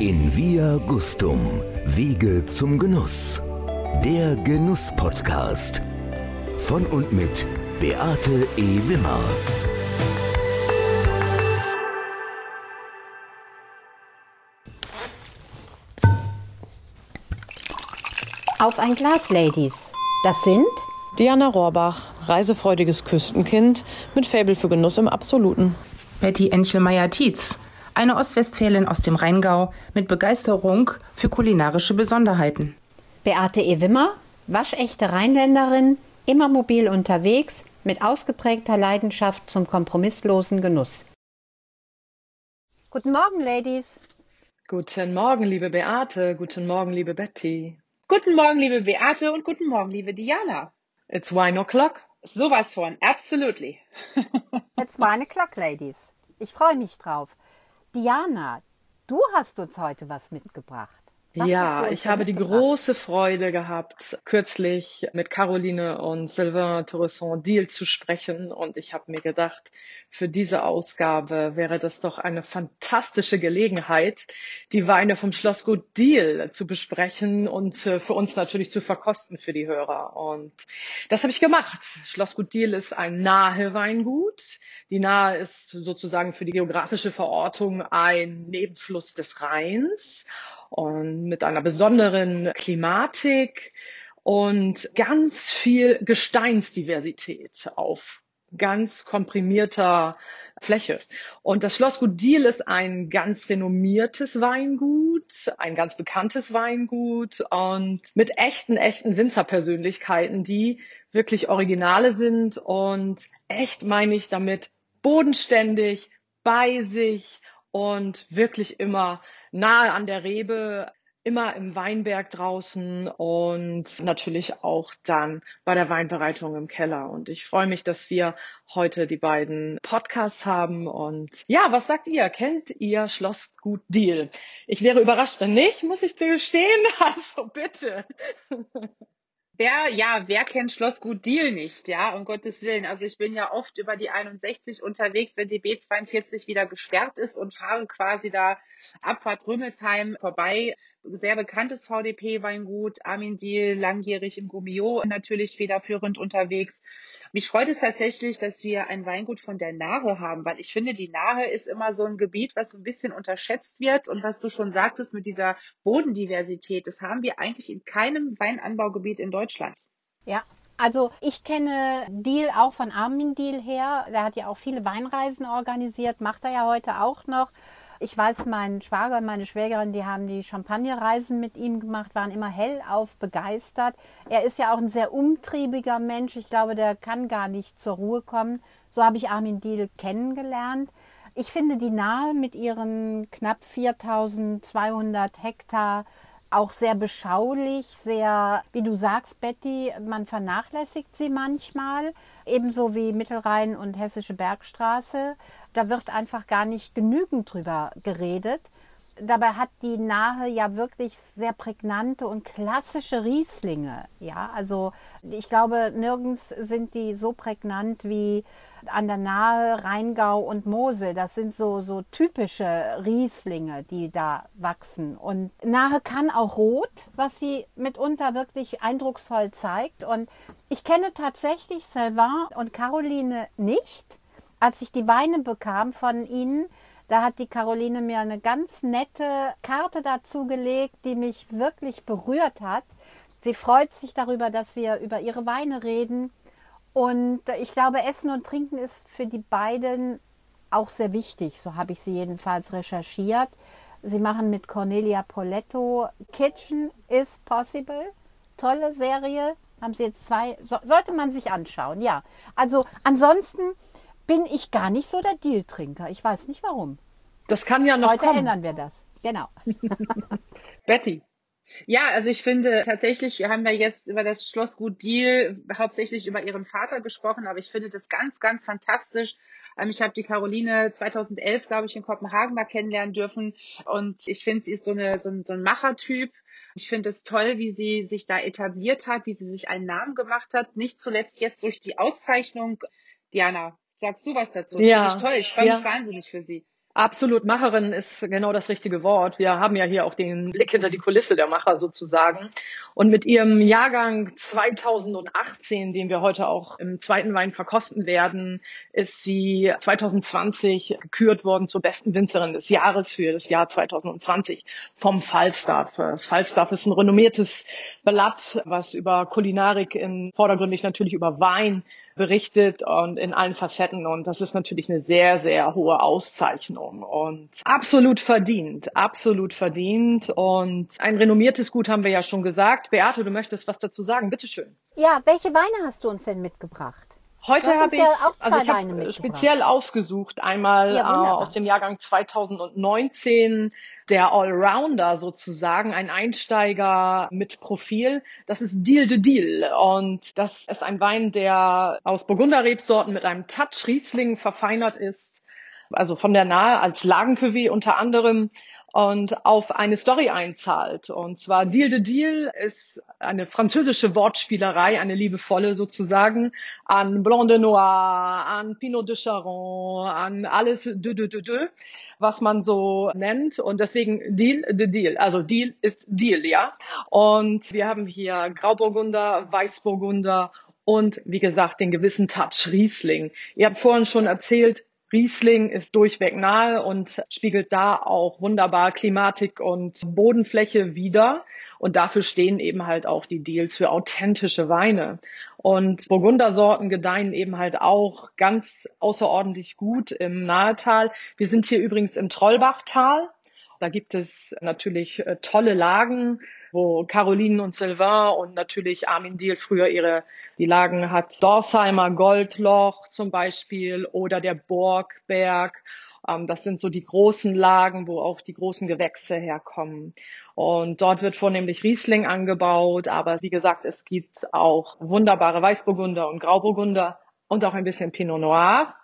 In Via Gustum, Wege zum Genuss. Der Genuss-Podcast. Von und mit Beate E. Wimmer. Auf ein Glas, Ladies. Das sind Diana Rohrbach, reisefreudiges Küstenkind mit Faible für Genuss im Absoluten. Betty Enchelmeier-Tietz, eine Ostwestfälin aus dem Rheingau mit Begeisterung für kulinarische Besonderheiten. Beate E. Wimmer, waschechte Rheinländerin, immer mobil unterwegs, mit ausgeprägter Leidenschaft zum kompromisslosen Genuss. Guten Morgen, Ladies. Guten Morgen, liebe Beate. Guten Morgen, liebe Betty. Guten Morgen, liebe Beate und guten Morgen, liebe Diana. It's wine o'clock. Sowas von, absolutely. It's wine o'clock, Ladies. Ich freue mich drauf. Diana, du hast uns heute was mitgebracht. Was ja, ich habe die große Freude gehabt, kürzlich mit Caroline und Sylvain Touresson Deal zu sprechen. Und ich habe mir gedacht, für diese Ausgabe wäre das doch eine fantastische Gelegenheit, die Weine vom Schlossgut Deal zu besprechen und äh, für uns natürlich zu verkosten für die Hörer. Und das habe ich gemacht. Schlossgut Deal ist ein nahe Weingut. Die Nahe ist sozusagen für die geografische Verortung ein Nebenfluss des Rheins und mit einer besonderen Klimatik und ganz viel Gesteinsdiversität auf ganz komprimierter Fläche. Und das Schlossgut Diel ist ein ganz renommiertes Weingut, ein ganz bekanntes Weingut und mit echten, echten Winzerpersönlichkeiten, die wirklich Originale sind und echt meine ich damit bodenständig, bei sich und wirklich immer nahe an der Rebe, immer im Weinberg draußen und natürlich auch dann bei der Weinbereitung im Keller. Und ich freue mich, dass wir heute die beiden Podcasts haben. Und ja, was sagt ihr? Kennt ihr Schlossgut Deal? Ich wäre überrascht, wenn nicht, muss ich dir gestehen. Also bitte. Wer, ja, wer kennt Schlossgut Deal nicht, ja, um Gottes Willen. Also ich bin ja oft über die 61 unterwegs, wenn die B42 wieder gesperrt ist und fahre quasi da Abfahrt Rümmelsheim vorbei sehr bekanntes VDP-Weingut, Armin Diel, langjährig im Gummio natürlich federführend unterwegs. Mich freut es tatsächlich, dass wir ein Weingut von der Nahe haben, weil ich finde, die Nahe ist immer so ein Gebiet, was ein bisschen unterschätzt wird und was du schon sagtest mit dieser Bodendiversität, das haben wir eigentlich in keinem Weinanbaugebiet in Deutschland. Ja, also ich kenne Deal auch von Armin Deal her. Der hat ja auch viele Weinreisen organisiert, macht er ja heute auch noch. Ich weiß, mein Schwager und meine Schwägerin, die haben die Champagnerreisen mit ihm gemacht, waren immer hellauf begeistert. Er ist ja auch ein sehr umtriebiger Mensch. Ich glaube, der kann gar nicht zur Ruhe kommen. So habe ich Armin Diel kennengelernt. Ich finde die Nahe mit ihren knapp 4200 Hektar auch sehr beschaulich, sehr, wie du sagst, Betty, man vernachlässigt sie manchmal, ebenso wie Mittelrhein und Hessische Bergstraße. Da wird einfach gar nicht genügend drüber geredet. Dabei hat die Nahe ja wirklich sehr prägnante und klassische Rieslinge. Ja, also ich glaube, nirgends sind die so prägnant wie an der Nahe Rheingau und Mosel. Das sind so, so typische Rieslinge, die da wachsen. Und Nahe kann auch rot, was sie mitunter wirklich eindrucksvoll zeigt. Und ich kenne tatsächlich Sylvain und Caroline nicht. Als ich die Weine bekam von ihnen, da hat die Caroline mir eine ganz nette Karte dazu gelegt, die mich wirklich berührt hat. Sie freut sich darüber, dass wir über ihre Weine reden. Und ich glaube, Essen und Trinken ist für die beiden auch sehr wichtig. So habe ich sie jedenfalls recherchiert. Sie machen mit Cornelia Poletto Kitchen is Possible. Tolle Serie. Haben sie jetzt zwei. So, sollte man sich anschauen, ja. Also ansonsten bin ich gar nicht so der Deal-Trinker. Ich weiß nicht warum. Das kann ja noch Heute kommen. ändern wir das. Genau. Betty. Ja, also ich finde tatsächlich, wir haben ja jetzt über das Schlossgut Deal hauptsächlich über ihren Vater gesprochen, aber ich finde das ganz, ganz fantastisch. Ähm, ich habe die Caroline 2011, glaube ich, in Kopenhagen mal kennenlernen dürfen und ich finde, sie ist so, eine, so, ein, so ein Machertyp. Ich finde es toll, wie sie sich da etabliert hat, wie sie sich einen Namen gemacht hat, nicht zuletzt jetzt durch die Auszeichnung. Diana, sagst du was dazu? Das ja, finde ich toll. Ich freue ja. mich wahnsinnig für sie. Absolut, Macherin ist genau das richtige Wort. Wir haben ja hier auch den Blick hinter die Kulisse der Macher sozusagen. Und mit ihrem Jahrgang 2018, den wir heute auch im zweiten Wein verkosten werden, ist sie 2020 gekürt worden zur besten Winzerin des Jahres für das Jahr 2020 vom Falstaff. Das Falstaff ist ein renommiertes Blatt, was über Kulinarik in vordergründig natürlich über Wein berichtet und in allen Facetten. Und das ist natürlich eine sehr, sehr hohe Auszeichnung und absolut verdient, absolut verdient. Und ein renommiertes Gut haben wir ja schon gesagt. Beate, du möchtest was dazu sagen? Bitteschön. Ja, welche Weine hast du uns denn mitgebracht? Heute habe ich, ja also ich hab speziell ausgesucht, einmal ja, äh, aus dem Jahrgang 2019 der Allrounder sozusagen, ein Einsteiger mit Profil. Das ist Deal de Deal und das ist ein Wein, der aus Burgunderrebsorten mit einem Touch Riesling verfeinert ist, also von der Nahe als Lagencuvée unter anderem und auf eine Story einzahlt. Und zwar Deal de Deal ist eine französische Wortspielerei, eine liebevolle sozusagen, an Blanc de Noir, an Pinot de Charon, an alles de de de de, was man so nennt. Und deswegen Deal de Deal. Also Deal ist Deal, ja. Und wir haben hier Grauburgunder, Weißburgunder und wie gesagt den gewissen Touch Riesling. Ihr habt vorhin schon erzählt, Riesling ist durchweg nahe und spiegelt da auch wunderbar Klimatik und Bodenfläche wider. Und dafür stehen eben halt auch die Deals für authentische Weine. Und Burgundersorten gedeihen eben halt auch ganz außerordentlich gut im Nahetal. Wir sind hier übrigens im Trollbachtal. Da gibt es natürlich äh, tolle Lagen, wo Caroline und Sylvain und natürlich Armin Diel früher ihre, die Lagen hat. Dorsheimer Goldloch zum Beispiel oder der Borgberg. Ähm, das sind so die großen Lagen, wo auch die großen Gewächse herkommen. Und dort wird vornehmlich Riesling angebaut, aber wie gesagt, es gibt auch wunderbare Weißburgunder und Grauburgunder und auch ein bisschen Pinot Noir,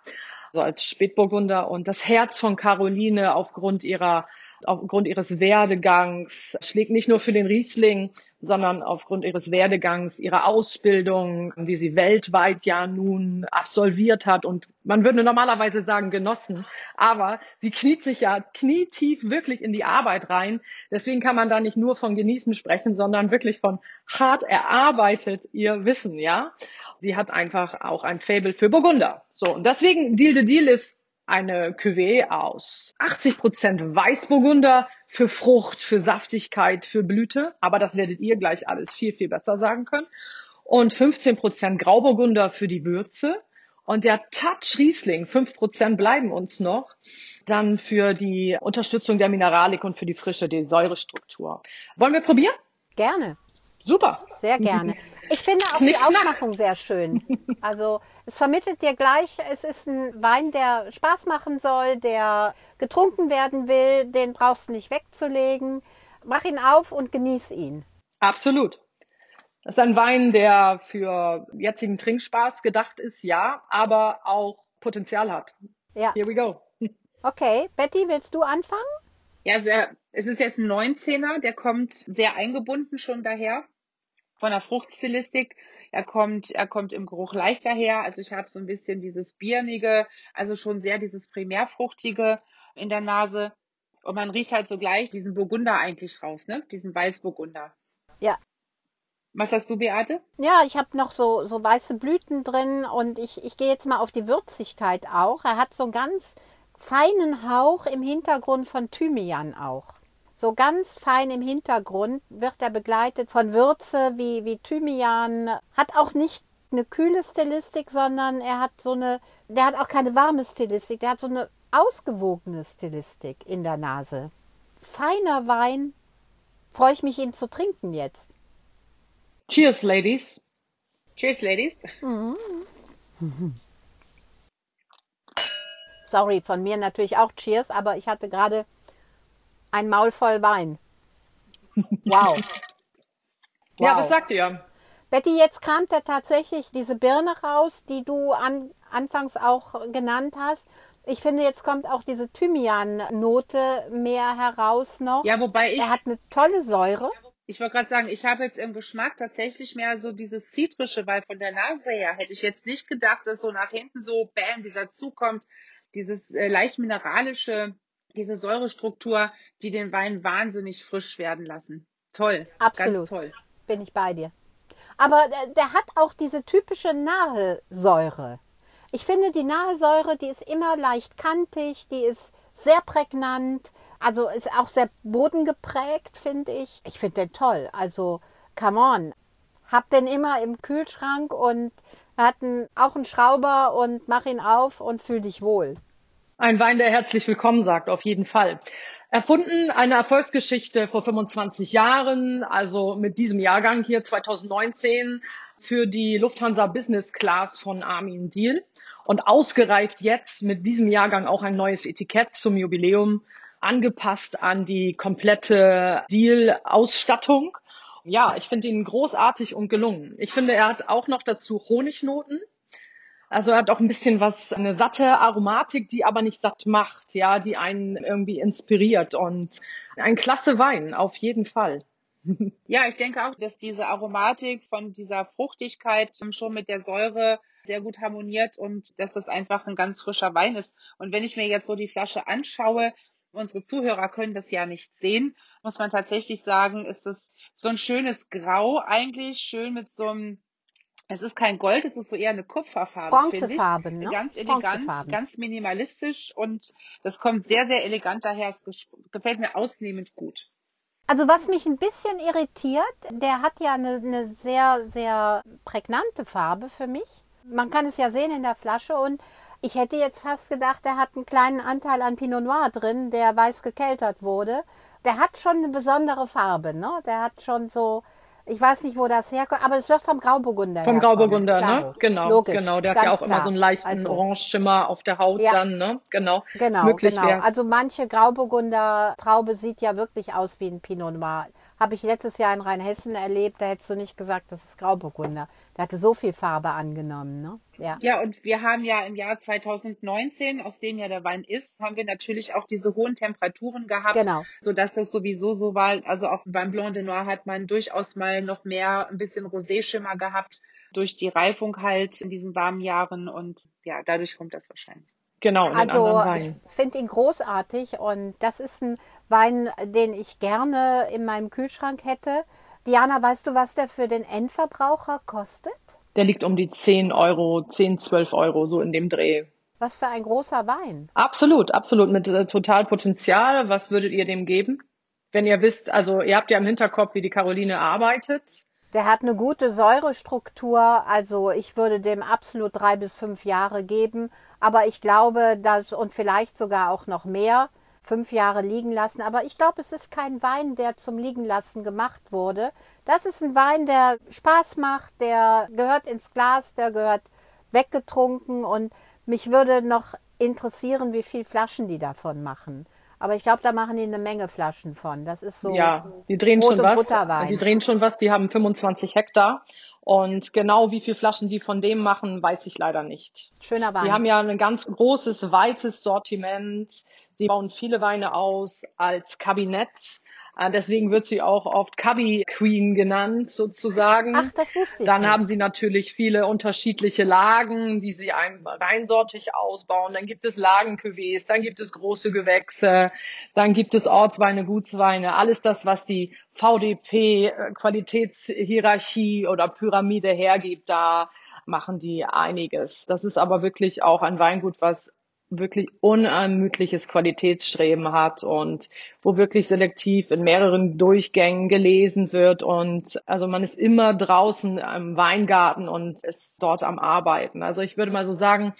so als Spätburgunder. Und das Herz von Caroline aufgrund ihrer aufgrund ihres Werdegangs, schlägt nicht nur für den Riesling, sondern aufgrund ihres Werdegangs, ihrer Ausbildung, wie sie weltweit ja nun absolviert hat und man würde normalerweise sagen genossen, aber sie kniet sich ja knietief wirklich in die Arbeit rein. Deswegen kann man da nicht nur von genießen sprechen, sondern wirklich von hart erarbeitet ihr Wissen, ja. Sie hat einfach auch ein Fable für Burgunder. So, und deswegen Deal the Deal ist eine Cuvée aus 80 Prozent Weißburgunder für Frucht, für Saftigkeit, für Blüte. Aber das werdet ihr gleich alles viel, viel besser sagen können. Und 15 Prozent Grauburgunder für die Würze. Und der Touch Riesling, 5 Prozent bleiben uns noch, dann für die Unterstützung der Mineralik und für die Frische, die Säurestruktur. Wollen wir probieren? Gerne. Super. Sehr gerne. Ich finde auch die Aufmachung sehr schön. Also es vermittelt dir gleich, es ist ein Wein, der Spaß machen soll, der getrunken werden will, den brauchst du nicht wegzulegen. Mach ihn auf und genieß ihn. Absolut. Das ist ein Wein, der für jetzigen Trinkspaß gedacht ist, ja, aber auch Potenzial hat. Ja. Here we go. Okay, Betty, willst du anfangen? Ja, sehr, es ist jetzt ein 19er, der kommt sehr eingebunden schon daher von der Fruchtstilistik. Er kommt, er kommt im Geruch leichter her. Also ich habe so ein bisschen dieses Birnige, also schon sehr dieses Primärfruchtige in der Nase. Und man riecht halt so gleich diesen Burgunder eigentlich raus, ne? Diesen Weißburgunder. Ja. Was hast du, Beate? Ja, ich habe noch so, so weiße Blüten drin und ich, ich gehe jetzt mal auf die Würzigkeit auch. Er hat so einen ganz feinen Hauch im Hintergrund von Thymian auch. So ganz fein im Hintergrund wird er begleitet von Würze wie, wie Thymian. Hat auch nicht eine kühle Stilistik, sondern er hat so eine, der hat auch keine warme Stilistik, der hat so eine ausgewogene Stilistik in der Nase. Feiner Wein, freue ich mich, ihn zu trinken jetzt. Cheers, Ladies. Cheers, Ladies. Mhm. Sorry, von mir natürlich auch Cheers, aber ich hatte gerade ein Maul voll Wein. Wow. wow. Ja, was sagt ihr? Betty, jetzt kam da tatsächlich diese Birne raus, die du an, anfangs auch genannt hast. Ich finde, jetzt kommt auch diese Thymian-Note mehr heraus noch. Ja, wobei ich. Er hat eine tolle Säure. Ich wollte gerade sagen, ich habe jetzt im Geschmack tatsächlich mehr so dieses Zitrische, weil von der Nase her hätte ich jetzt nicht gedacht, dass so nach hinten so, bam, dieser Zug kommt, dieses äh, leicht mineralische, diese Säurestruktur, die den Wein wahnsinnig frisch werden lassen. Toll. Absolut. Ganz toll. Bin ich bei dir. Aber der, der hat auch diese typische Nahesäure. Ich finde, die Nahesäure, die ist immer leicht kantig, die ist sehr prägnant, also ist auch sehr bodengeprägt, finde ich. Ich finde den toll. Also, come on. Hab den immer im Kühlschrank und hat einen, auch einen Schrauber und mach ihn auf und fühl dich wohl. Ein Wein, der herzlich willkommen sagt, auf jeden Fall. Erfunden eine Erfolgsgeschichte vor 25 Jahren, also mit diesem Jahrgang hier 2019 für die Lufthansa Business Class von Armin Deal und ausgereift jetzt mit diesem Jahrgang auch ein neues Etikett zum Jubiläum, angepasst an die komplette Deal-Ausstattung. Ja, ich finde ihn großartig und gelungen. Ich finde, er hat auch noch dazu Honignoten. Also hat auch ein bisschen was, eine satte Aromatik, die aber nicht satt macht, ja, die einen irgendwie inspiriert und ein klasse Wein, auf jeden Fall. Ja, ich denke auch, dass diese Aromatik von dieser Fruchtigkeit schon mit der Säure sehr gut harmoniert und dass das einfach ein ganz frischer Wein ist. Und wenn ich mir jetzt so die Flasche anschaue, unsere Zuhörer können das ja nicht sehen, muss man tatsächlich sagen, ist es so ein schönes Grau eigentlich, schön mit so einem es ist kein Gold, es ist so eher eine Kupferfarbe. Bronzefarben, ne? Ganz elegant, ganz minimalistisch und das kommt sehr, sehr elegant daher. Es gefällt mir ausnehmend gut. Also was mich ein bisschen irritiert, der hat ja eine, eine sehr, sehr prägnante Farbe für mich. Man kann es ja sehen in der Flasche und ich hätte jetzt fast gedacht, der hat einen kleinen Anteil an Pinot Noir drin, der weiß gekeltert wurde. Der hat schon eine besondere Farbe, ne? Der hat schon so, ich weiß nicht, wo das herkommt, aber es wird vom Grauburgunder Vom Grauburgunder, ne? Genau, Logisch, genau. Der hat ja auch klar. immer so einen leichten also, Orangeschimmer auf der Haut ja, dann, ne? Genau. Genau, Möglich genau. Wär's. Also manche Grauburgunder Traube sieht ja wirklich aus wie ein Pinot Noir. Habe ich letztes Jahr in Rheinhessen erlebt, da hättest du nicht gesagt, das ist Grauburgunder. Der hatte so viel Farbe angenommen, ne? Ja. ja, und wir haben ja im Jahr 2019, aus dem ja der Wein ist, haben wir natürlich auch diese hohen Temperaturen gehabt, genau. sodass das sowieso so war. Also auch beim Blanc de Noir hat man durchaus mal noch mehr ein bisschen Rosé-Schimmer gehabt durch die Reifung halt in diesen warmen Jahren und ja, dadurch kommt das wahrscheinlich. Genau, in also ich finde ihn großartig und das ist ein Wein, den ich gerne in meinem Kühlschrank hätte. Diana, weißt du, was der für den Endverbraucher kostet? Der liegt um die 10 Euro, 10, 12 Euro, so in dem Dreh. Was für ein großer Wein. Absolut, absolut, mit äh, total Potenzial. Was würdet ihr dem geben? Wenn ihr wisst, also ihr habt ja im Hinterkopf, wie die Caroline arbeitet. Der hat eine gute Säurestruktur, also ich würde dem absolut drei bis fünf Jahre geben, aber ich glaube, dass und vielleicht sogar auch noch mehr fünf Jahre liegen lassen. Aber ich glaube, es ist kein Wein, der zum Liegenlassen gemacht wurde. Das ist ein Wein, der Spaß macht, der gehört ins Glas, der gehört weggetrunken und mich würde noch interessieren, wie viel Flaschen die davon machen. Aber ich glaube, da machen die eine Menge Flaschen von. Das ist so. Ja, die drehen schon was. Die drehen schon was. Die haben 25 Hektar. Und genau wie viele Flaschen die von dem machen, weiß ich leider nicht. Schöner Wein. Die haben ja ein ganz großes, weites Sortiment. Sie bauen viele Weine aus als Kabinett. Äh, deswegen wird sie auch oft Cubby Queen genannt, sozusagen. Ach, das wusste ich. Dann nicht. haben sie natürlich viele unterschiedliche Lagen, die sie reinsortig ausbauen. Dann gibt es Lagencuvées, dann gibt es große Gewächse, dann gibt es Ortsweine, Gutsweine, alles das, was die VDP äh, Qualitätshierarchie oder Pyramide hergibt, da machen die einiges. Das ist aber wirklich auch ein Weingut, was wirklich unermüdliches Qualitätsstreben hat und wo wirklich selektiv in mehreren Durchgängen gelesen wird und also man ist immer draußen im Weingarten und ist dort am Arbeiten. Also ich würde mal so sagen,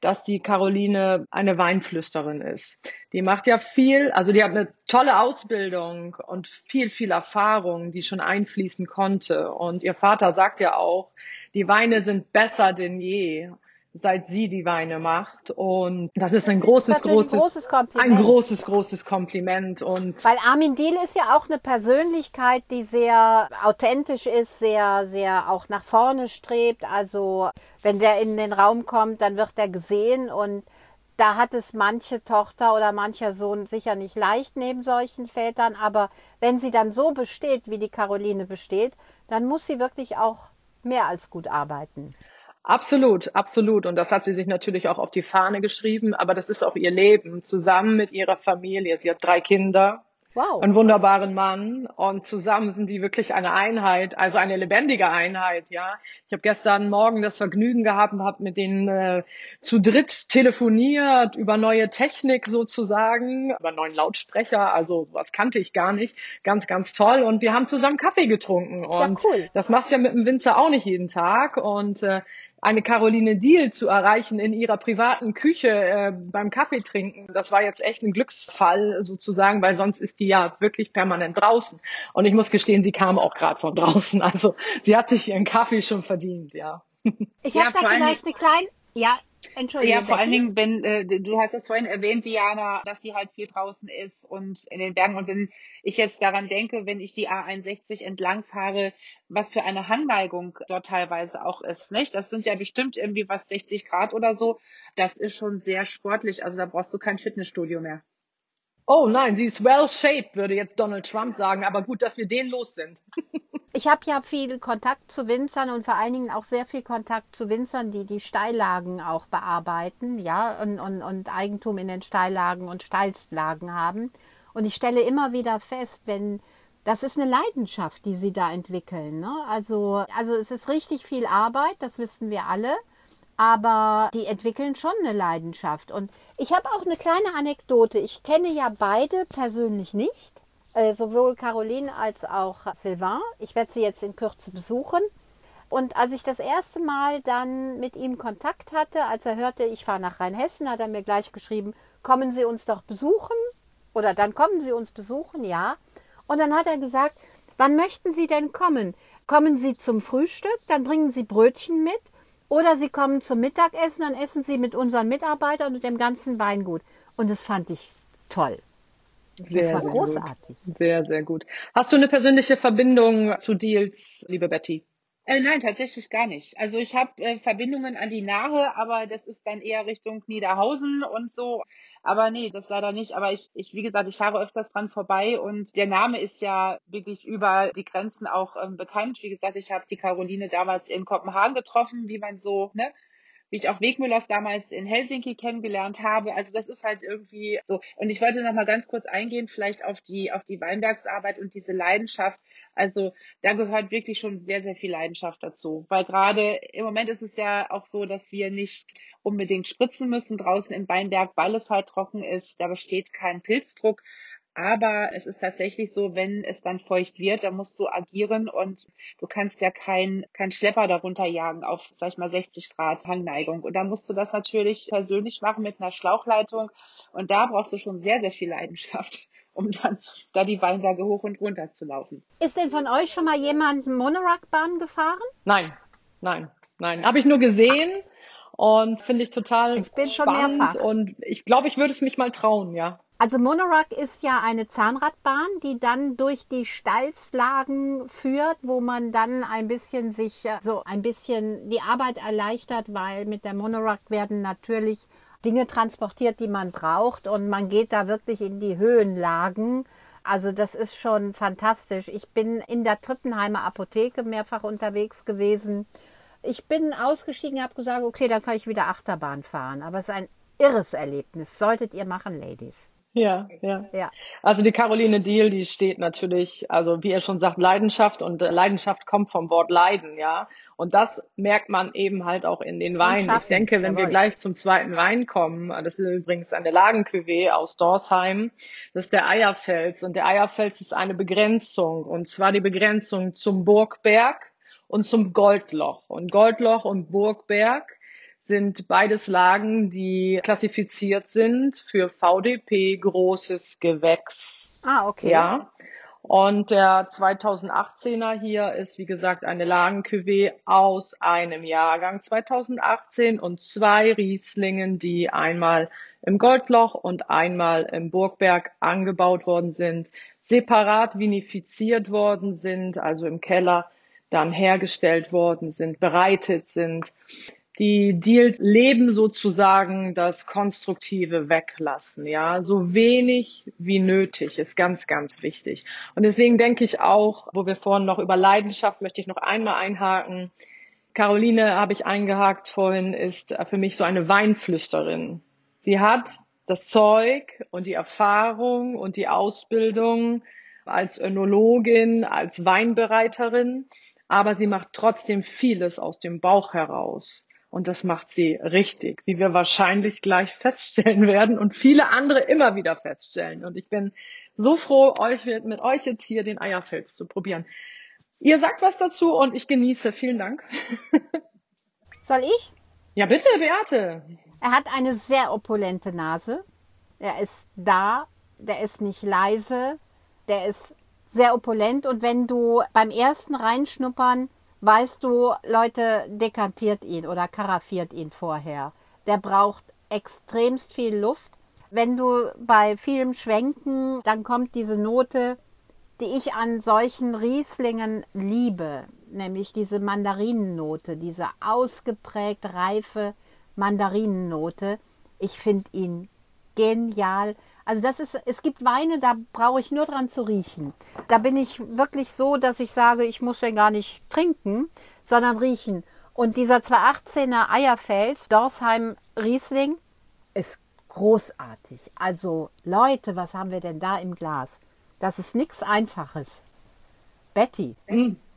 dass die Caroline eine Weinflüsterin ist. Die macht ja viel, also die hat eine tolle Ausbildung und viel, viel Erfahrung, die schon einfließen konnte. Und ihr Vater sagt ja auch, die Weine sind besser denn je seit sie die Weine macht. Und das ist ein großes, ist großes, ein großes Kompliment. Ein großes, großes Kompliment. Und Weil Armin Diel ist ja auch eine Persönlichkeit, die sehr authentisch ist, sehr, sehr auch nach vorne strebt. Also wenn der in den Raum kommt, dann wird er gesehen und da hat es manche Tochter oder mancher Sohn sicher nicht leicht neben solchen Vätern, aber wenn sie dann so besteht, wie die Caroline besteht, dann muss sie wirklich auch mehr als gut arbeiten. Absolut, absolut. Und das hat sie sich natürlich auch auf die Fahne geschrieben, aber das ist auch ihr Leben zusammen mit ihrer Familie. Sie hat drei Kinder Wow. Einen wunderbaren Mann und zusammen sind die wirklich eine Einheit, also eine lebendige Einheit, ja. Ich habe gestern Morgen das Vergnügen gehabt und habe mit denen äh, zu dritt telefoniert über neue Technik sozusagen, über neuen Lautsprecher, also sowas kannte ich gar nicht. Ganz, ganz toll und wir haben zusammen Kaffee getrunken und ja, cool. das machst du ja mit dem Winzer auch nicht jeden Tag und äh, eine Caroline Deal zu erreichen in ihrer privaten Küche äh, beim Kaffee trinken, das war jetzt echt ein Glücksfall sozusagen, weil sonst ist die ja wirklich permanent draußen. Und ich muss gestehen, sie kam auch gerade von draußen. Also sie hat sich ihren Kaffee schon verdient, ja. Ich habe ja, da vielleicht eine kleine, ja, Entschuldigung. Ja, vor allen Dingen, wenn äh, du hast es vorhin erwähnt, Diana, dass sie halt viel draußen ist und in den Bergen. Und wenn ich jetzt daran denke, wenn ich die A61 entlang fahre, was für eine Hangneigung dort teilweise auch ist, nicht? Das sind ja bestimmt irgendwie was 60 Grad oder so. Das ist schon sehr sportlich. Also da brauchst du kein Fitnessstudio mehr. Oh nein, sie ist well shaped, würde jetzt Donald Trump sagen. Aber gut, dass wir den los sind. ich habe ja viel Kontakt zu Winzern und vor allen Dingen auch sehr viel Kontakt zu Winzern, die die Steillagen auch bearbeiten, ja, und, und, und Eigentum in den Steillagen und Steilstlagen haben. Und ich stelle immer wieder fest, wenn das ist eine Leidenschaft, die sie da entwickeln. Ne? Also, also es ist richtig viel Arbeit, das wissen wir alle aber die entwickeln schon eine Leidenschaft. Und ich habe auch eine kleine Anekdote. Ich kenne ja beide persönlich nicht, äh, sowohl Caroline als auch Sylvain. Ich werde sie jetzt in Kürze besuchen. Und als ich das erste Mal dann mit ihm Kontakt hatte, als er hörte, ich fahre nach Rheinhessen, hat er mir gleich geschrieben, kommen Sie uns doch besuchen? Oder dann kommen Sie uns besuchen, ja. Und dann hat er gesagt, wann möchten Sie denn kommen? Kommen Sie zum Frühstück, dann bringen Sie Brötchen mit oder sie kommen zum Mittagessen, dann essen sie mit unseren Mitarbeitern und dem ganzen Weingut. Und das fand ich toll. Sehr, das war großartig. Gut. Sehr, sehr gut. Hast du eine persönliche Verbindung zu Deals, liebe Betty? Äh, nein, tatsächlich gar nicht. Also ich habe äh, Verbindungen an die Nahe, aber das ist dann eher Richtung Niederhausen und so. Aber nee, das leider nicht. Aber ich, ich wie gesagt, ich fahre öfters dran vorbei und der Name ist ja wirklich über die Grenzen auch ähm, bekannt. Wie gesagt, ich habe die Caroline damals in Kopenhagen getroffen, wie man so, ne? Wie ich auch Wegmüllers damals in Helsinki kennengelernt habe. Also das ist halt irgendwie so. Und ich wollte noch mal ganz kurz eingehen, vielleicht auf die, auf die Weinbergsarbeit und diese Leidenschaft. Also da gehört wirklich schon sehr, sehr viel Leidenschaft dazu. Weil gerade im Moment ist es ja auch so, dass wir nicht unbedingt spritzen müssen draußen im Weinberg, weil es halt trocken ist. Da besteht kein Pilzdruck. Aber es ist tatsächlich so, wenn es dann feucht wird, dann musst du agieren und du kannst ja kein, kein Schlepper darunter jagen auf, sag ich mal, 60 Grad Hangneigung. Und dann musst du das natürlich persönlich machen mit einer Schlauchleitung. Und da brauchst du schon sehr, sehr viel Leidenschaft um dann da die Weinberge hoch und runter zu laufen. Ist denn von euch schon mal jemand Monorack-Bahn gefahren? Nein, nein, nein. Habe ich nur gesehen und finde ich total ich bin spannend schon mehrfach. und ich glaube, ich würde es mich mal trauen, ja. Also Monorack ist ja eine Zahnradbahn, die dann durch die Stalzlagen führt, wo man dann ein bisschen sich äh, so ein bisschen die Arbeit erleichtert, weil mit der Monorack werden natürlich Dinge transportiert, die man braucht und man geht da wirklich in die Höhenlagen. Also das ist schon fantastisch. Ich bin in der Trittenheimer Apotheke mehrfach unterwegs gewesen. Ich bin ausgestiegen, habe gesagt, okay, dann kann ich wieder Achterbahn fahren. Aber es ist ein irres Erlebnis. Solltet ihr machen, Ladies. Ja, ja, ja. Also die Caroline Deal, die steht natürlich, also wie er schon sagt, Leidenschaft und äh, Leidenschaft kommt vom Wort Leiden, ja. Und das merkt man eben halt auch in den Weinen. Ich denke, wenn Jawohl. wir gleich zum zweiten Wein kommen, das ist übrigens eine Lagencuvée aus Dorsheim, das ist der Eierfels. Und der Eierfels ist eine Begrenzung. Und zwar die Begrenzung zum Burgberg und zum Goldloch. Und Goldloch und Burgberg sind beides Lagen, die klassifiziert sind für VDP großes Gewächs. Ah, okay. Ja. Und der 2018er hier ist, wie gesagt, eine Lagencuvée aus einem Jahrgang 2018 und zwei Rieslingen, die einmal im Goldloch und einmal im Burgberg angebaut worden sind, separat vinifiziert worden sind, also im Keller dann hergestellt worden sind, bereitet sind die Deals leben sozusagen das Konstruktive weglassen, ja, so wenig wie nötig ist ganz, ganz wichtig. Und deswegen denke ich auch, wo wir vorhin noch über Leidenschaft möchte ich noch einmal einhaken. Caroline habe ich eingehakt vorhin, ist für mich so eine Weinflüsterin. Sie hat das Zeug und die Erfahrung und die Ausbildung als Önologin, als Weinbereiterin, aber sie macht trotzdem vieles aus dem Bauch heraus. Und das macht sie richtig, wie wir wahrscheinlich gleich feststellen werden und viele andere immer wieder feststellen. Und ich bin so froh, euch mit euch jetzt hier den Eierfels zu probieren. Ihr sagt was dazu und ich genieße. Vielen Dank. Soll ich? Ja, bitte, Beate. Er hat eine sehr opulente Nase. Er ist da, der ist nicht leise, der ist sehr opulent und wenn du beim ersten Reinschnuppern weißt du, Leute, dekantiert ihn oder karaffiert ihn vorher. Der braucht extremst viel Luft. Wenn du bei vielem Schwenken, dann kommt diese Note, die ich an solchen Rieslingen liebe, nämlich diese Mandarinennote, diese ausgeprägt reife Mandarinennote. Ich finde ihn genial. Also das ist, es gibt Weine, da brauche ich nur dran zu riechen. Da bin ich wirklich so, dass ich sage, ich muss den gar nicht trinken, sondern riechen. Und dieser 218er Eierfeld, Dorsheim Riesling, ist großartig. Also Leute, was haben wir denn da im Glas? Das ist nichts Einfaches. Betty.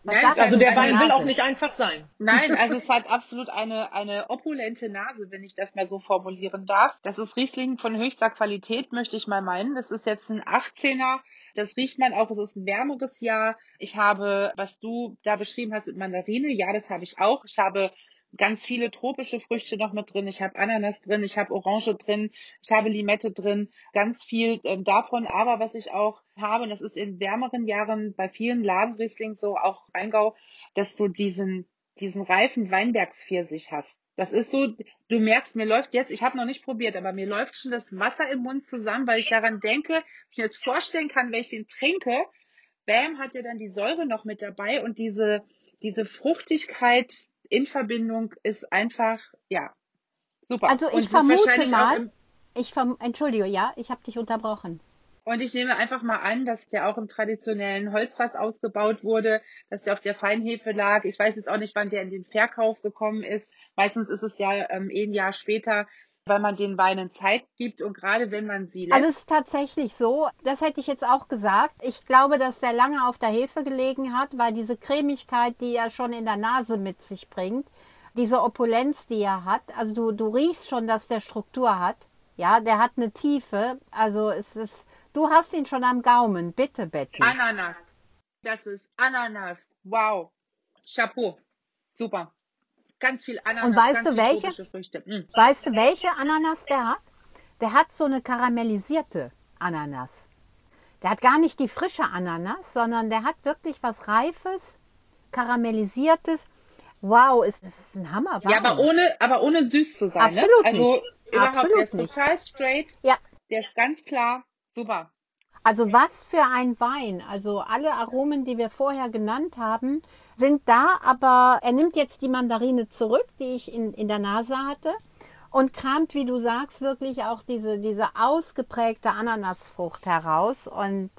Nein, also der Wein will auch nicht einfach sein. Nein, also es hat absolut eine, eine opulente Nase, wenn ich das mal so formulieren darf. Das ist Riesling von höchster Qualität, möchte ich mal meinen. Das ist jetzt ein 18er. Das riecht man auch. Es ist ein wärmeres Jahr. Ich habe, was du da beschrieben hast mit Mandarine, ja, das habe ich auch. Ich habe ganz viele tropische Früchte noch mit drin. Ich habe Ananas drin, ich habe Orange drin, ich habe Limette drin, ganz viel ähm, davon. Aber was ich auch habe, und das ist in wärmeren Jahren bei vielen Lagenriesling so, auch Rheingau, dass du diesen, diesen reifen Weinbergspfirsich hast. Das ist so, du merkst, mir läuft jetzt, ich habe noch nicht probiert, aber mir läuft schon das Wasser im Mund zusammen, weil ich daran denke, ich mir jetzt vorstellen kann, wenn ich den trinke, bam, hat er dann die Säure noch mit dabei und diese, diese Fruchtigkeit, in Verbindung ist einfach, ja, super. Also ich vermute mal, ich verm entschuldige, ja, ich habe dich unterbrochen. Und ich nehme einfach mal an, dass der auch im traditionellen Holzfass ausgebaut wurde, dass der auf der Feinhefe lag. Ich weiß jetzt auch nicht, wann der in den Verkauf gekommen ist. Meistens ist es ja ähm, ein Jahr später weil man den Weinen Zeit gibt und gerade wenn man sie lässt. Also es ist tatsächlich so, das hätte ich jetzt auch gesagt. Ich glaube, dass der lange auf der Hefe gelegen hat, weil diese Cremigkeit, die er schon in der Nase mit sich bringt, diese Opulenz, die er hat, also du, du riechst schon, dass der Struktur hat. Ja, der hat eine Tiefe. Also es ist, du hast ihn schon am Gaumen. Bitte, Betty. Ananas. Das ist Ananas. Wow. Chapeau. Super ganz viel Ananas. Und weißt du welche? Mhm. Weißt du welche Ananas der hat? Der hat so eine karamellisierte Ananas. Der hat gar nicht die frische Ananas, sondern der hat wirklich was Reifes, karamellisiertes. Wow, ist, ist ein Hammer. Ja, aber ohne, aber ohne süß zu sein. Ne? Absolut ne? Also nicht. überhaupt, Absolut der ist nicht. total straight. Ja. Der ist ganz klar. Super. Also was für ein Wein. Also alle Aromen, die wir vorher genannt haben, sind da, aber er nimmt jetzt die Mandarine zurück, die ich in, in der Nase hatte und kramt, wie du sagst, wirklich auch diese, diese ausgeprägte Ananasfrucht heraus. Und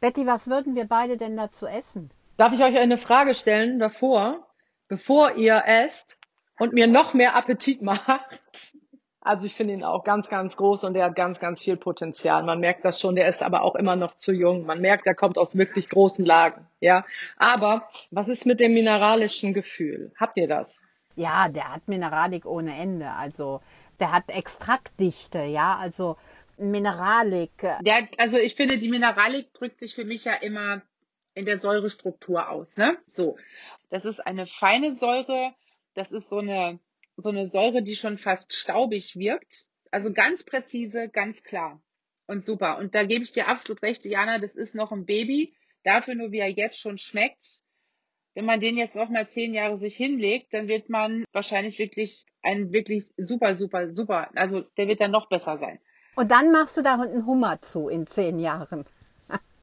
Betty, was würden wir beide denn dazu essen? Darf ich euch eine Frage stellen davor, bevor ihr esst und mir noch mehr Appetit macht? Also ich finde ihn auch ganz, ganz groß und er hat ganz, ganz viel Potenzial. Man merkt das schon, der ist aber auch immer noch zu jung. Man merkt, er kommt aus wirklich großen Lagen. Ja, aber was ist mit dem mineralischen Gefühl? Habt ihr das? Ja, der hat Mineralik ohne Ende. Also der hat Extraktdichte, ja, also Mineralik. Der, also ich finde, die Mineralik drückt sich für mich ja immer in der Säurestruktur aus, ne? So. Das ist eine feine Säure. Das ist so eine so eine Säure, die schon fast staubig wirkt. Also ganz präzise, ganz klar und super. Und da gebe ich dir absolut recht, Jana, das ist noch ein Baby. Dafür nur, wie er jetzt schon schmeckt. Wenn man den jetzt noch mal zehn Jahre sich hinlegt, dann wird man wahrscheinlich wirklich ein wirklich super, super, super. Also der wird dann noch besser sein. Und dann machst du da einen Hummer zu in zehn Jahren.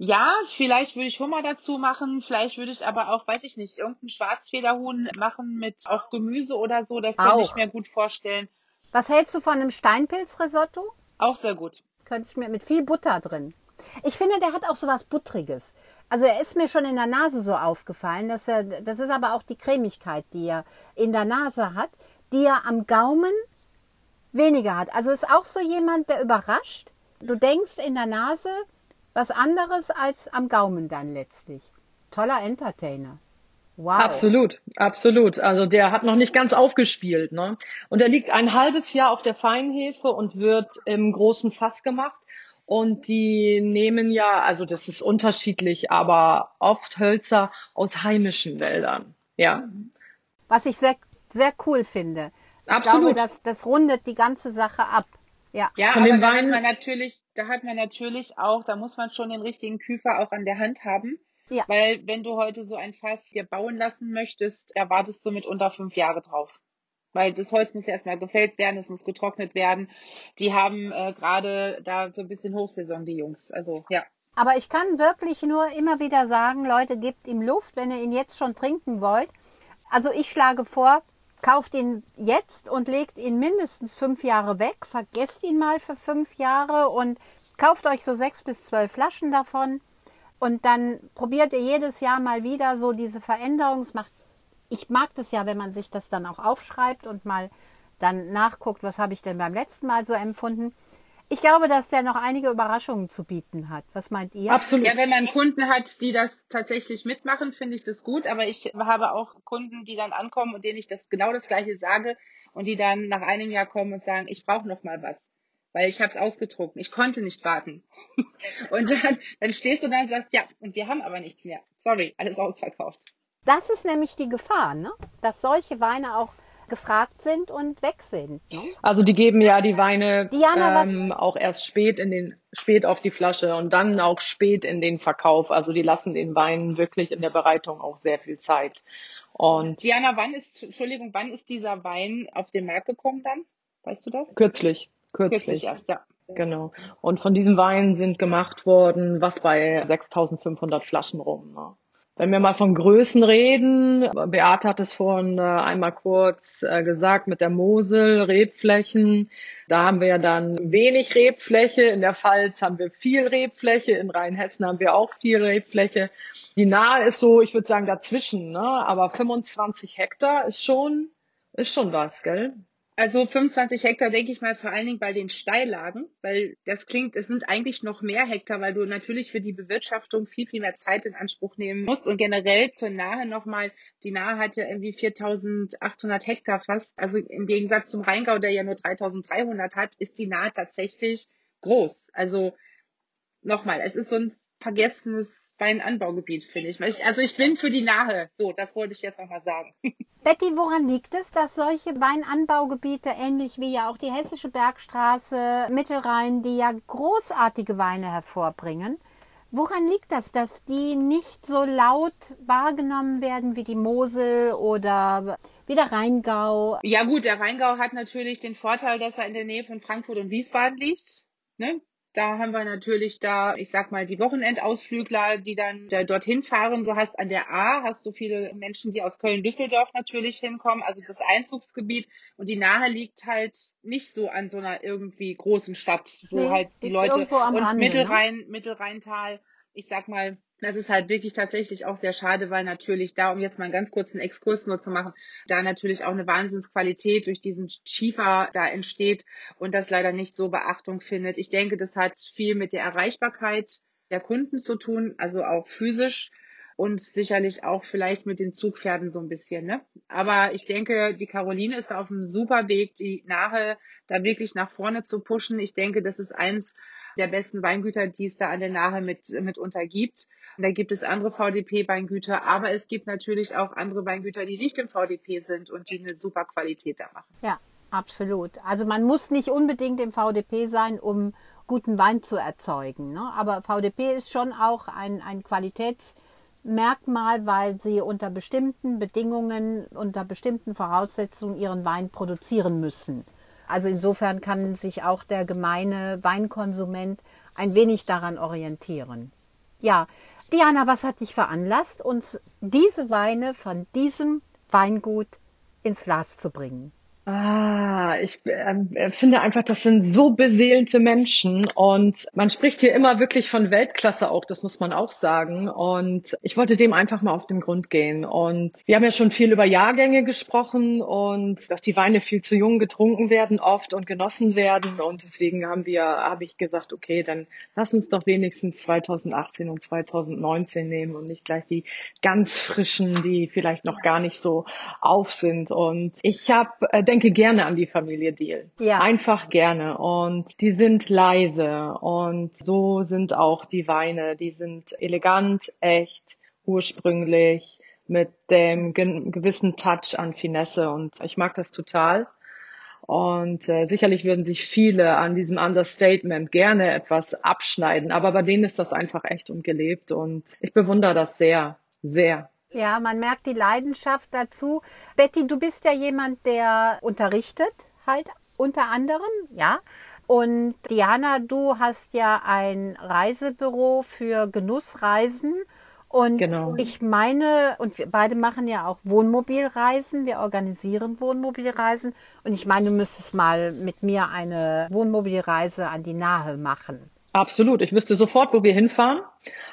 Ja, vielleicht würde ich Hummer dazu machen, vielleicht würde ich aber auch, weiß ich nicht, irgendein Schwarzfederhuhn machen mit auch Gemüse oder so, das könnte ich mir gut vorstellen. Was hältst du von einem Steinpilzrisotto? Auch sehr gut. Könnte ich mir mit viel Butter drin. Ich finde, der hat auch so was Buttriges. Also er ist mir schon in der Nase so aufgefallen, dass er, das ist aber auch die Cremigkeit, die er in der Nase hat, die er am Gaumen weniger hat. Also ist auch so jemand, der überrascht. Du denkst in der Nase was anderes als am Gaumen dann letztlich. Toller Entertainer. Wow. Absolut, absolut. Also der hat noch nicht ganz aufgespielt. Ne? Und er liegt ein halbes Jahr auf der Feinhefe und wird im großen Fass gemacht. Und die nehmen ja, also das ist unterschiedlich, aber oft Hölzer aus heimischen Wäldern. Ja. Was ich sehr, sehr cool finde. Absolut. Ich glaube, das, das rundet die ganze Sache ab. Ja, ja Von aber da hat man natürlich, da hat man natürlich auch, da muss man schon den richtigen Küfer auch an der Hand haben. Ja. Weil wenn du heute so ein Fass hier bauen lassen möchtest, erwartest du mit unter fünf Jahre drauf. Weil das Holz muss ja erstmal gefällt werden, es muss getrocknet werden. Die haben äh, gerade da so ein bisschen Hochsaison, die Jungs. Also ja. Aber ich kann wirklich nur immer wieder sagen, Leute, gebt ihm Luft, wenn ihr ihn jetzt schon trinken wollt. Also ich schlage vor, kauft ihn jetzt und legt ihn mindestens fünf Jahre weg. Vergesst ihn mal für fünf Jahre und kauft euch so sechs bis zwölf Flaschen davon. Und dann probiert ihr jedes Jahr mal wieder so diese Veränderungsmacht. Ich mag das ja, wenn man sich das dann auch aufschreibt und mal dann nachguckt, was habe ich denn beim letzten Mal so empfunden. Ich glaube, dass der noch einige Überraschungen zu bieten hat. Was meint ihr? Absolut. Ja, wenn man Kunden hat, die das tatsächlich mitmachen, finde ich das gut. Aber ich habe auch Kunden, die dann ankommen und denen ich das genau das Gleiche sage und die dann nach einem Jahr kommen und sagen, ich brauche noch mal was weil ich habe es ausgedruckt. Ich konnte nicht warten. und dann, dann stehst du da und sagst, ja, und wir haben aber nichts mehr. Sorry, alles ausverkauft. Das ist nämlich die Gefahr, ne? dass solche Weine auch gefragt sind und weg sind. Ne? Also die geben ja die Weine Diana, ähm, auch erst spät in den spät auf die Flasche und dann auch spät in den Verkauf. Also die lassen den Weinen wirklich in der Bereitung auch sehr viel Zeit. Und Diana, wann ist Entschuldigung, wann ist dieser Wein auf den Markt gekommen dann? Weißt du das? Kürzlich. Kürzlich. erst, ja. Genau. Und von diesem Wein sind gemacht worden, was bei 6500 Flaschen rum. Ne? Wenn wir mal von Größen reden, Beate hat es vorhin äh, einmal kurz äh, gesagt mit der Mosel, Rebflächen. Da haben wir ja dann wenig Rebfläche. In der Pfalz haben wir viel Rebfläche. In Rheinhessen haben wir auch viel Rebfläche. Die Nahe ist so, ich würde sagen, dazwischen. Ne? Aber 25 Hektar ist schon, ist schon was, gell? Also 25 Hektar denke ich mal vor allen Dingen bei den Steillagen, weil das klingt, es sind eigentlich noch mehr Hektar, weil du natürlich für die Bewirtschaftung viel, viel mehr Zeit in Anspruch nehmen musst. Und generell zur Nahe nochmal, die Nahe hat ja irgendwie 4800 Hektar fast. Also im Gegensatz zum Rheingau, der ja nur 3300 hat, ist die Nahe tatsächlich groß. Also nochmal, es ist so ein vergessenes Weinanbaugebiet, finde ich. Also ich bin für die Nahe. So, das wollte ich jetzt nochmal sagen. Betty, woran liegt es, dass solche Weinanbaugebiete, ähnlich wie ja auch die Hessische Bergstraße, Mittelrhein, die ja großartige Weine hervorbringen, woran liegt das, dass die nicht so laut wahrgenommen werden wie die Mosel oder wie der Rheingau? Ja gut, der Rheingau hat natürlich den Vorteil, dass er in der Nähe von Frankfurt und Wiesbaden liegt. Ne? Da haben wir natürlich da, ich sag mal, die Wochenendausflügler, die dann da dorthin fahren. Du hast an der A, hast du viele Menschen, die aus Köln-Düsseldorf natürlich hinkommen, also das Einzugsgebiet. Und die Nahe liegt halt nicht so an so einer irgendwie großen Stadt, wo nee, halt die Leute und Rande, Mittelrhein, ne? Mittelrheintal, ich sag mal, das ist halt wirklich tatsächlich auch sehr schade, weil natürlich da, um jetzt mal einen ganz kurzen Exkurs nur zu machen, da natürlich auch eine Wahnsinnsqualität durch diesen Schiefer da entsteht und das leider nicht so Beachtung findet. Ich denke, das hat viel mit der Erreichbarkeit der Kunden zu tun, also auch physisch und sicherlich auch vielleicht mit den Zugpferden so ein bisschen. Ne? Aber ich denke, die Caroline ist auf einem super Weg, die Nahe da wirklich nach vorne zu pushen. Ich denke, das ist eins der besten Weingüter, die es da an der Nahe mit, mitunter gibt. Und da gibt es andere VDP-Weingüter, aber es gibt natürlich auch andere Weingüter, die nicht im VDP sind und die eine super Qualität da machen. Ja, absolut. Also man muss nicht unbedingt im VDP sein, um guten Wein zu erzeugen. Ne? Aber VDP ist schon auch ein, ein Qualitätsmerkmal, weil sie unter bestimmten Bedingungen, unter bestimmten Voraussetzungen ihren Wein produzieren müssen. Also insofern kann sich auch der gemeine Weinkonsument ein wenig daran orientieren. Ja, Diana, was hat dich veranlasst, uns diese Weine von diesem Weingut ins Glas zu bringen? Ah, ich äh, finde einfach, das sind so beseelte Menschen und man spricht hier immer wirklich von Weltklasse auch, das muss man auch sagen. Und ich wollte dem einfach mal auf den Grund gehen. Und wir haben ja schon viel über Jahrgänge gesprochen und dass die Weine viel zu jung getrunken werden oft und genossen werden. Und deswegen haben wir, habe ich gesagt, okay, dann lass uns doch wenigstens 2018 und 2019 nehmen und nicht gleich die ganz frischen, die vielleicht noch gar nicht so auf sind. Und ich habe, äh, denke denke gerne an die Familie Deal. Ja. Einfach gerne. Und die sind leise. Und so sind auch die Weine. Die sind elegant, echt, ursprünglich, mit dem gewissen Touch an Finesse. Und ich mag das total. Und äh, sicherlich würden sich viele an diesem Understatement gerne etwas abschneiden. Aber bei denen ist das einfach echt und gelebt. Und ich bewundere das sehr, sehr. Ja, man merkt die Leidenschaft dazu. Betty, du bist ja jemand, der unterrichtet, halt unter anderem, ja. Und Diana, du hast ja ein Reisebüro für Genussreisen. Und genau. ich meine, und wir beide machen ja auch Wohnmobilreisen, wir organisieren Wohnmobilreisen. Und ich meine, du müsstest mal mit mir eine Wohnmobilreise an die Nahe machen. Absolut. Ich wüsste sofort, wo wir hinfahren.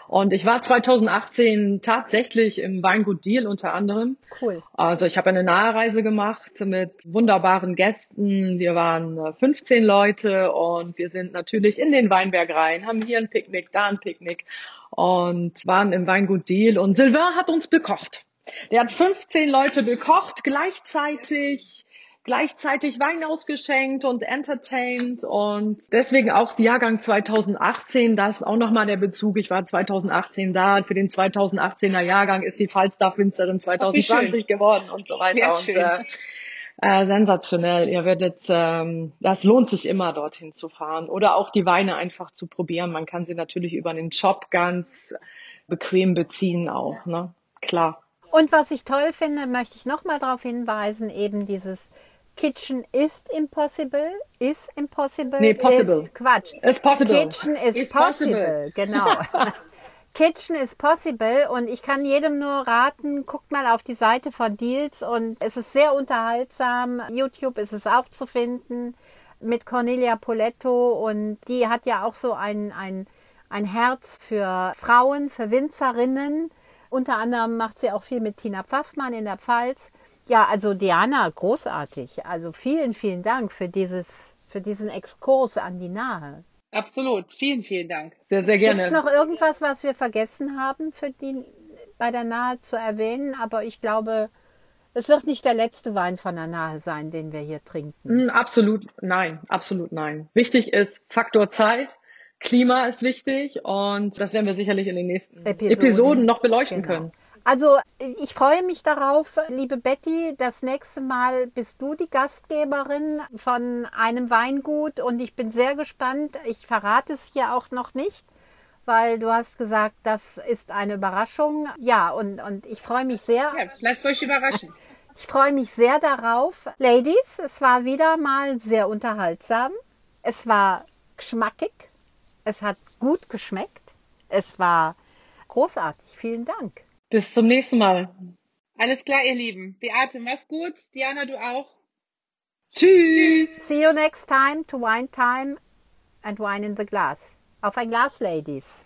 Und ich war 2018 tatsächlich im Weingut Deal unter anderem. Cool. Also ich habe eine Nahereise gemacht mit wunderbaren Gästen. Wir waren 15 äh, Leute und wir sind natürlich in den Weinberg rein, haben hier ein Picknick, da ein Picknick und waren im Weingut Deal und Sylvain hat uns bekocht. Der hat 15 Leute bekocht gleichzeitig gleichzeitig Wein ausgeschenkt und entertained und deswegen auch die Jahrgang 2018, das ist auch nochmal der Bezug. Ich war 2018 da, für den 2018er Jahrgang ist die Falstaff-Winzerin 2020 geworden und so weiter. und, äh, äh, sensationell. Ihr werdet, ähm, das lohnt sich immer dorthin zu fahren oder auch die Weine einfach zu probieren. Man kann sie natürlich über den Shop ganz bequem beziehen auch, ne? Klar. Und was ich toll finde, möchte ich nochmal darauf hinweisen, eben dieses Kitchen is impossible, is impossible, nee, possible. ist Quatsch. Is possible. Kitchen is, is possible. possible. genau. Kitchen is possible und ich kann jedem nur raten, guckt mal auf die Seite von Deals und es ist sehr unterhaltsam. YouTube ist es auch zu finden mit Cornelia Poletto und die hat ja auch so ein, ein, ein Herz für Frauen, für Winzerinnen. Unter anderem macht sie auch viel mit Tina Pfaffmann in der Pfalz. Ja, also Diana, großartig. Also vielen, vielen Dank für dieses, für diesen Exkurs an die Nahe. Absolut. Vielen, vielen Dank. Sehr, sehr gerne. Gibt es noch irgendwas, was wir vergessen haben, für die, bei der Nahe zu erwähnen? Aber ich glaube, es wird nicht der letzte Wein von der Nahe sein, den wir hier trinken. Mm, absolut nein, absolut nein. Wichtig ist Faktor Zeit. Klima ist wichtig und das werden wir sicherlich in den nächsten Episoden, Episoden noch beleuchten genau. können. Also ich freue mich darauf, liebe Betty. Das nächste Mal bist du die Gastgeberin von einem Weingut und ich bin sehr gespannt. Ich verrate es hier auch noch nicht, weil du hast gesagt, das ist eine Überraschung. Ja, und, und ich freue mich sehr. Ja, lasst euch überraschen. Ich freue mich sehr darauf. Ladies, es war wieder mal sehr unterhaltsam. Es war geschmackig. Es hat gut geschmeckt. Es war großartig. Vielen Dank. Bis zum nächsten Mal. Alles klar, ihr Lieben. Beate, mach's gut. Diana, du auch. Tschüss. Tschüss. See you next time to Wine Time and Wine in the Glass. Auf ein Glas, Ladies.